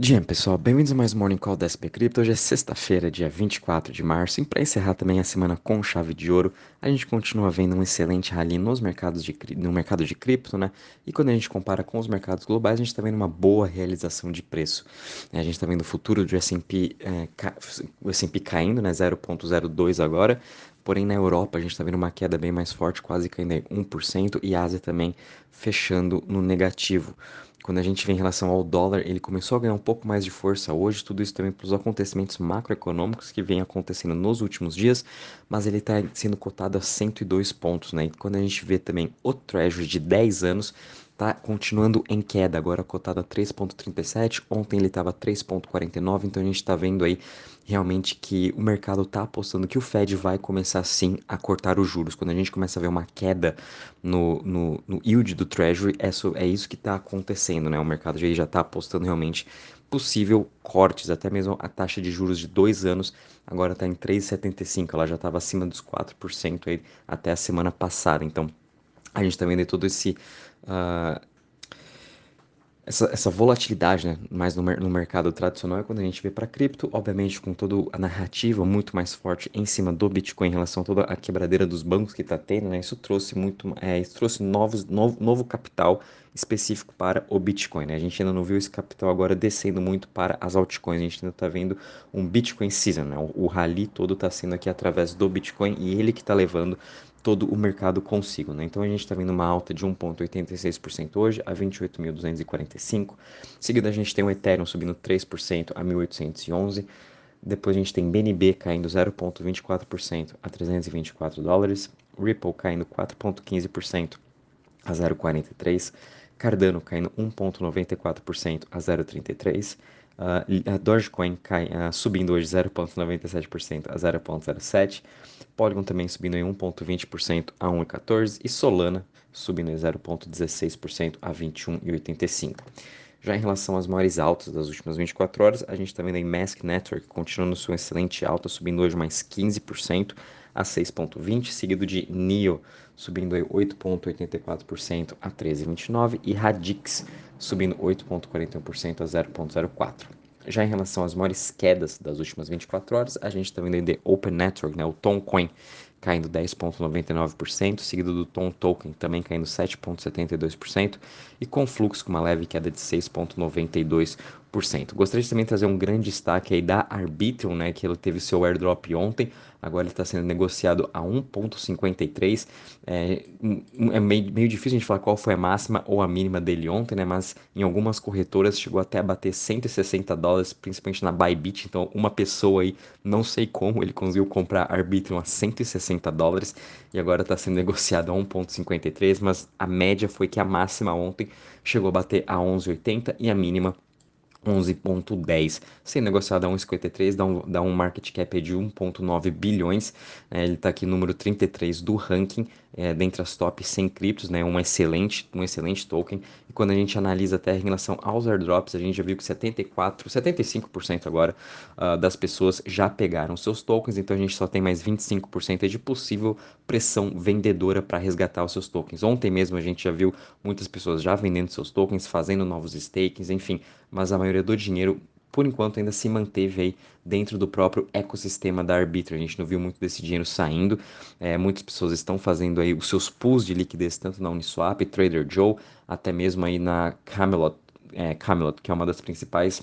Dia, pessoal, bem-vindos a mais Morning Call da SP Crypto. Hoje é sexta-feira, dia 24 de março, e para encerrar também a semana com chave de ouro, a gente continua vendo um excelente rally nos mercados de, no mercado de cripto, né? E quando a gente compara com os mercados globais, a gente está vendo uma boa realização de preço. A gente está vendo o futuro do S&P, é, S&P caindo, né? 0.02 agora, Porém, na Europa, a gente está vendo uma queda bem mais forte, quase caindo em 1%, e a Ásia também fechando no negativo. Quando a gente vê em relação ao dólar, ele começou a ganhar um pouco mais de força hoje, tudo isso também pelos acontecimentos macroeconômicos que vem acontecendo nos últimos dias, mas ele está sendo cotado a 102 pontos, né? E quando a gente vê também o Treasury de 10 anos, está continuando em queda, agora cotado a 3,37. Ontem ele estava 3,49, então a gente está vendo aí realmente que o mercado está apostando que o Fed vai começar sim a cortar os juros. Quando a gente começa a ver uma queda no, no, no yield do Treasury, é, é isso que está acontecendo, né? O mercado já está apostando realmente possível cortes, até mesmo a taxa de juros de dois anos agora está em 3,75, ela já estava acima dos 4% aí até a semana passada. Então a gente está vendo todo esse uh, essa, essa, volatilidade, né, mais no, no, mercado tradicional, é quando a gente vê para cripto, obviamente com toda a narrativa muito mais forte em cima do Bitcoin em relação a toda a quebradeira dos bancos que está tendo, né, isso trouxe muito, é, isso trouxe novos, novo, novo capital específico para o Bitcoin. Né? A gente ainda não viu esse capital agora descendo muito para as altcoins, a gente ainda está vendo um Bitcoin season, né? o, o rally todo está sendo aqui através do Bitcoin e ele que está levando todo o mercado consigo. Né? Então a gente está vendo uma alta de 1,86% hoje a 28.245. Seguida a gente tem o Ethereum subindo 3% a 1.811. Depois a gente tem BNB caindo 0,24% a 324 dólares. Ripple caindo 4,15% a 0,43. Cardano caindo 1,94% a 0,33. Uh, a Dogecoin cai, uh, subindo hoje 0,97% a 0,07%. Polygon também subindo em 1,20% a 1,14%. E Solana subindo em 0,16% a 21,85%. Já em relação às maiores altas das últimas 24 horas, a gente está vendo a Mask Network continuando sua excelente alta, subindo hoje mais 15% a 6,20%, seguido de NIO subindo 8,84% a 13,29% e Radix subindo 8,41% a 0,04%. Já em relação às maiores quedas das últimas 24 horas, a gente está vendo aí Open Network, né, o Toncoin, caindo 10,99%, seguido do Tom Token também caindo 7,72% e com fluxo com uma leve queda de 6,92%. Gostaria de também trazer um grande destaque aí da Arbitrum, né, que ele teve seu airdrop ontem, agora ele está sendo negociado a 1,53. É, é meio, meio, difícil a gente falar qual foi a máxima ou a mínima dele ontem, né, mas em algumas corretoras chegou até a bater 160 dólares, principalmente na Bybit, então uma pessoa aí, não sei como, ele conseguiu comprar Arbitrum a 160 dólares e agora está sendo negociado a 1,53, mas a média foi que a máxima ontem chegou a bater a 11,80 e a mínima 11.10, sendo negociado a 1,53, dá um, dá um market cap de 1,9 bilhões, né? ele está aqui número 33 do ranking, é, dentre as top 100 criptos, né, um excelente, um excelente token. E quando a gente analisa até em relação aos airdrops, a gente já viu que 74, 75% agora uh, das pessoas já pegaram seus tokens, então a gente só tem mais 25% de possível pressão vendedora para resgatar os seus tokens. Ontem mesmo a gente já viu muitas pessoas já vendendo seus tokens, fazendo novos stakes, enfim, mas a maioria do dinheiro por enquanto ainda se manteve aí dentro do próprio ecossistema da Arbitrum. A gente não viu muito desse dinheiro saindo. É, muitas pessoas estão fazendo aí os seus pools de liquidez tanto na Uniswap, Trader Joe, até mesmo aí na Camelot, é, Camelot que é uma das principais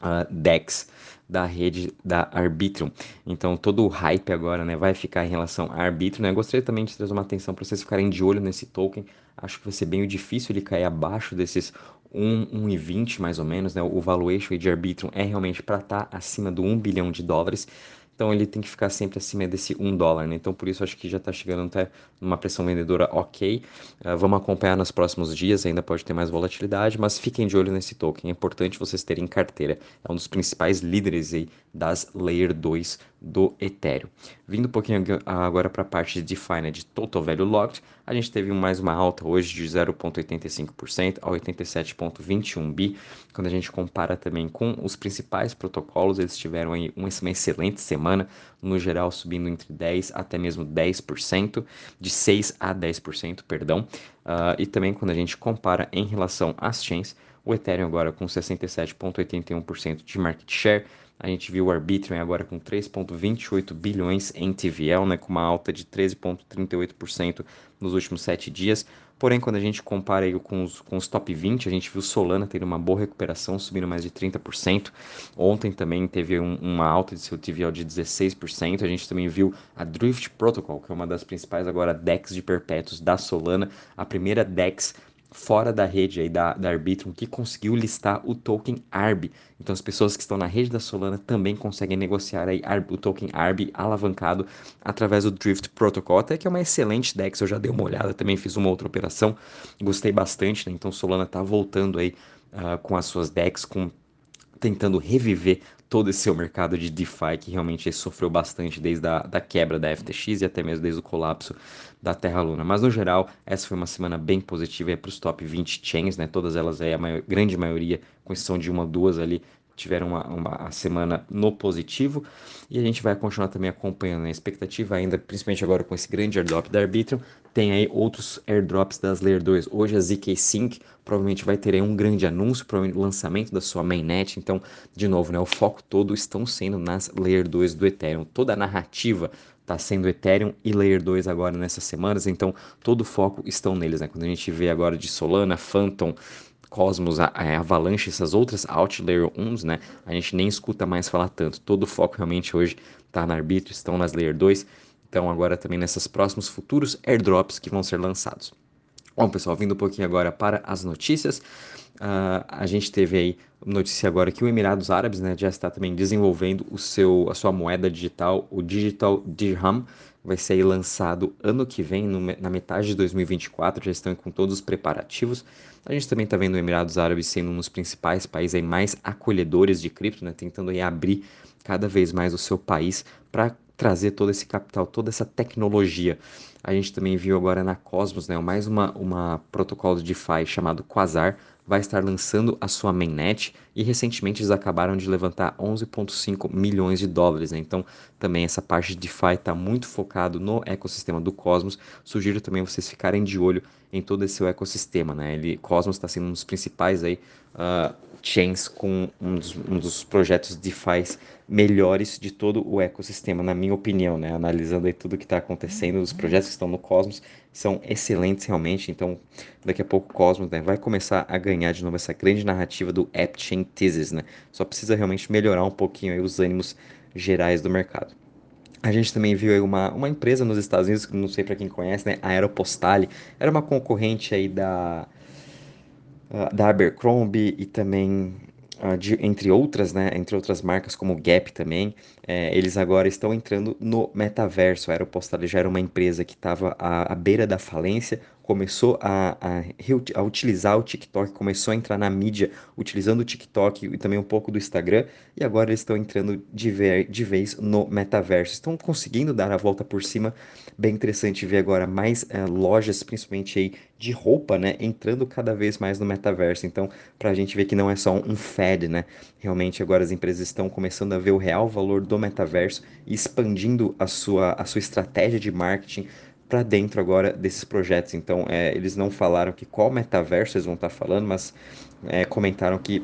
uh, DEX da rede da Arbitrum. Então todo o hype agora né, vai ficar em relação a Arbitrum. Né? Eu gostaria também de trazer uma atenção para vocês ficarem de olho nesse token. Acho que vai ser bem difícil ele cair abaixo desses 1,20 mais ou menos, né? O valuation de Arbitrum é realmente para estar tá acima do 1 bilhão de dólares. Então ele tem que ficar sempre acima desse 1 dólar, né? Então por isso acho que já está chegando até numa pressão vendedora ok. Uh, vamos acompanhar nos próximos dias, ainda pode ter mais volatilidade, mas fiquem de olho nesse token. É importante vocês terem carteira. É um dos principais líderes aí das Layer 2 do Ethereum. Vindo um pouquinho agora para a parte de DeFi, né, de Total Value Locked, a gente teve mais uma alta hoje de 0,85% a 87,21 bi. Quando a gente compara também com os principais protocolos, eles tiveram aí uma excelente semana, no geral subindo entre 10 até mesmo 10%, de 6 a 10%, perdão. Uh, e também quando a gente compara em relação às chains, o Ethereum agora com 67,81% de market share. A gente viu o Arbitrum agora com 3,28 bilhões em TVL, né, com uma alta de 13,38% nos últimos sete dias. Porém, quando a gente compara aí com os, com os top 20, a gente viu Solana tendo uma boa recuperação, subindo mais de 30%. Ontem também teve um, uma alta de seu TVL de 16%. A gente também viu a Drift Protocol, que é uma das principais agora DEX de perpétuos da Solana, a primeira DEX fora da rede aí da, da Arbitrum que conseguiu listar o token ARB. Então as pessoas que estão na rede da Solana também conseguem negociar aí o token ARB alavancado através do Drift Protocol, até que é uma excelente DEX, eu já dei uma olhada, também fiz uma outra operação, gostei bastante, né? Então Solana está voltando aí uh, com as suas DEX, com tentando reviver todo esse seu mercado de DeFi que realmente sofreu bastante desde a da quebra da FTX e até mesmo desde o colapso da Terra Luna. Mas no geral, essa foi uma semana bem positiva para os top 20 chains, né? Todas elas aí, a maior, grande maioria, com exceção de uma ou duas ali, tiveram uma, uma semana no positivo e a gente vai continuar também acompanhando a expectativa ainda, principalmente agora com esse grande airdrop da Arbitrum, tem aí outros airdrops das Layer 2. Hoje a ZK Sync provavelmente vai ter aí um grande anúncio o lançamento da sua mainnet, então, de novo, né, o foco todo estão sendo nas Layer 2 do Ethereum. Toda a narrativa está sendo Ethereum e Layer 2 agora nessas semanas, então todo o foco estão neles, né? Quando a gente vê agora de Solana, Phantom, Cosmos, a, a Avalanche, essas outras Outlayer 1, né? A gente nem escuta mais falar tanto. Todo o foco realmente hoje está na Arbitro, estão nas Layer 2. Então agora também nesses próximos futuros airdrops que vão ser lançados. Bom, pessoal, vindo um pouquinho agora para as notícias. Uh, a gente teve aí notícia agora que o Emirados Árabes né, já está também desenvolvendo o seu, a sua moeda digital, o Digital Dirham, vai ser lançado ano que vem, no, na metade de 2024, já estão com todos os preparativos. A gente também está vendo o Emirados Árabes sendo um dos principais países mais acolhedores de cripto, né, tentando abrir cada vez mais o seu país para trazer todo esse capital, toda essa tecnologia. A gente também viu agora na Cosmos, né, mais uma, uma protocolo de DeFi chamado Quasar, vai estar lançando a sua mainnet e recentemente eles acabaram de levantar 11,5 milhões de dólares. Né? Então, também essa parte de DeFi está muito focado no ecossistema do Cosmos. Sugiro também vocês ficarem de olho em todo esse ecossistema. Né? Ele, Cosmos está sendo um dos principais aí, uh, chains com um dos, um dos projetos DeFi melhores de todo o ecossistema, na minha opinião, né? Analisando aí tudo que está acontecendo, os projetos que estão no Cosmos são excelentes realmente. Então, daqui a pouco o Cosmos né, vai começar a ganhar de novo essa grande narrativa do AppChain Thesis, né? Só precisa realmente melhorar um pouquinho aí os ânimos gerais do mercado. A gente também viu uma, uma empresa nos Estados Unidos, que não sei para quem conhece, né? A Aeropostale. Era uma concorrente aí da da Abercrombie e também uh, de, entre outras, né, entre outras marcas como Gap também, é, eles agora estão entrando no metaverso. A Aeropostale já era uma empresa que estava à, à beira da falência, começou a, a, a, utilizar o TikTok, começou a entrar na mídia utilizando o TikTok e também um pouco do Instagram, e agora eles estão entrando de, ver, de vez no metaverso. Estão conseguindo dar a volta por cima. Bem interessante ver agora mais é, lojas, principalmente aí de roupa, né, entrando cada vez mais no metaverso. Então, para a gente ver que não é só um fad, né? Realmente agora as empresas estão começando a ver o real valor do metaverso e expandindo a sua, a sua estratégia de marketing para dentro agora desses projetos. Então, é, eles não falaram que qual metaverso eles vão estar tá falando, mas é, comentaram que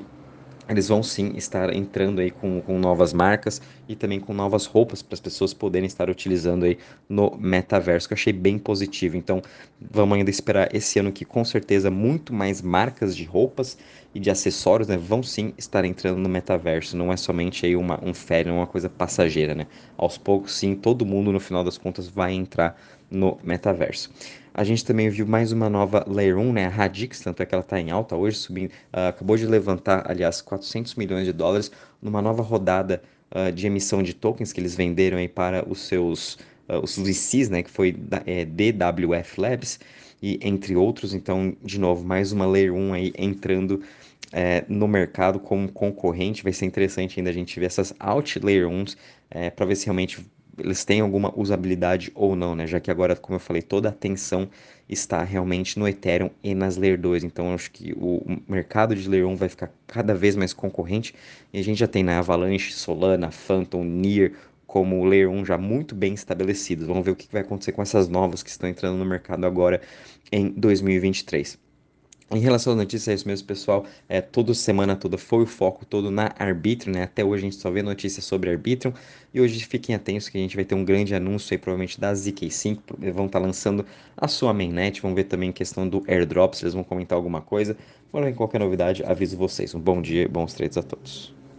eles vão sim estar entrando aí com, com novas marcas e também com novas roupas para as pessoas poderem estar utilizando aí no metaverso, que eu achei bem positivo. Então, vamos ainda esperar esse ano que com certeza muito mais marcas de roupas e de acessórios né, vão sim estar entrando no metaverso. Não é somente aí uma, um férias, uma coisa passageira, né? Aos poucos, sim, todo mundo no final das contas vai entrar no metaverso. A gente também viu mais uma nova Layer 1, né, a Radix, tanto é que ela está em alta hoje, subindo, uh, acabou de levantar, aliás, 400 milhões de dólares numa nova rodada uh, de emissão de tokens que eles venderam aí para os seus uh, os VCs, né, que foi da, é, DWF Labs e entre outros. Então, de novo, mais uma Layer 1 aí entrando é, no mercado como concorrente. Vai ser interessante ainda a gente ver essas Out Layer 1s é, para ver se realmente eles têm alguma usabilidade ou não, né? Já que agora, como eu falei, toda a atenção está realmente no Ethereum e nas Layer 2. Então, acho que o mercado de Layer 1 vai ficar cada vez mais concorrente. E a gente já tem na né, Avalanche, Solana, Phantom, Near, como Layer 1 já muito bem estabelecidos. Vamos ver o que vai acontecer com essas novas que estão entrando no mercado agora em 2023. Em relação às notícias, é isso mesmo, pessoal. É, toda semana toda foi o foco todo na Arbitrum, né? Até hoje a gente só vê notícias sobre Arbitrum. E hoje fiquem atentos que a gente vai ter um grande anúncio aí, provavelmente da ZK5. Vão estar tá lançando a sua mainnet. Vamos ver também questão do airdrop, se eles vão comentar alguma coisa. Quando qualquer novidade, aviso vocês. Um bom dia e bons trades a todos.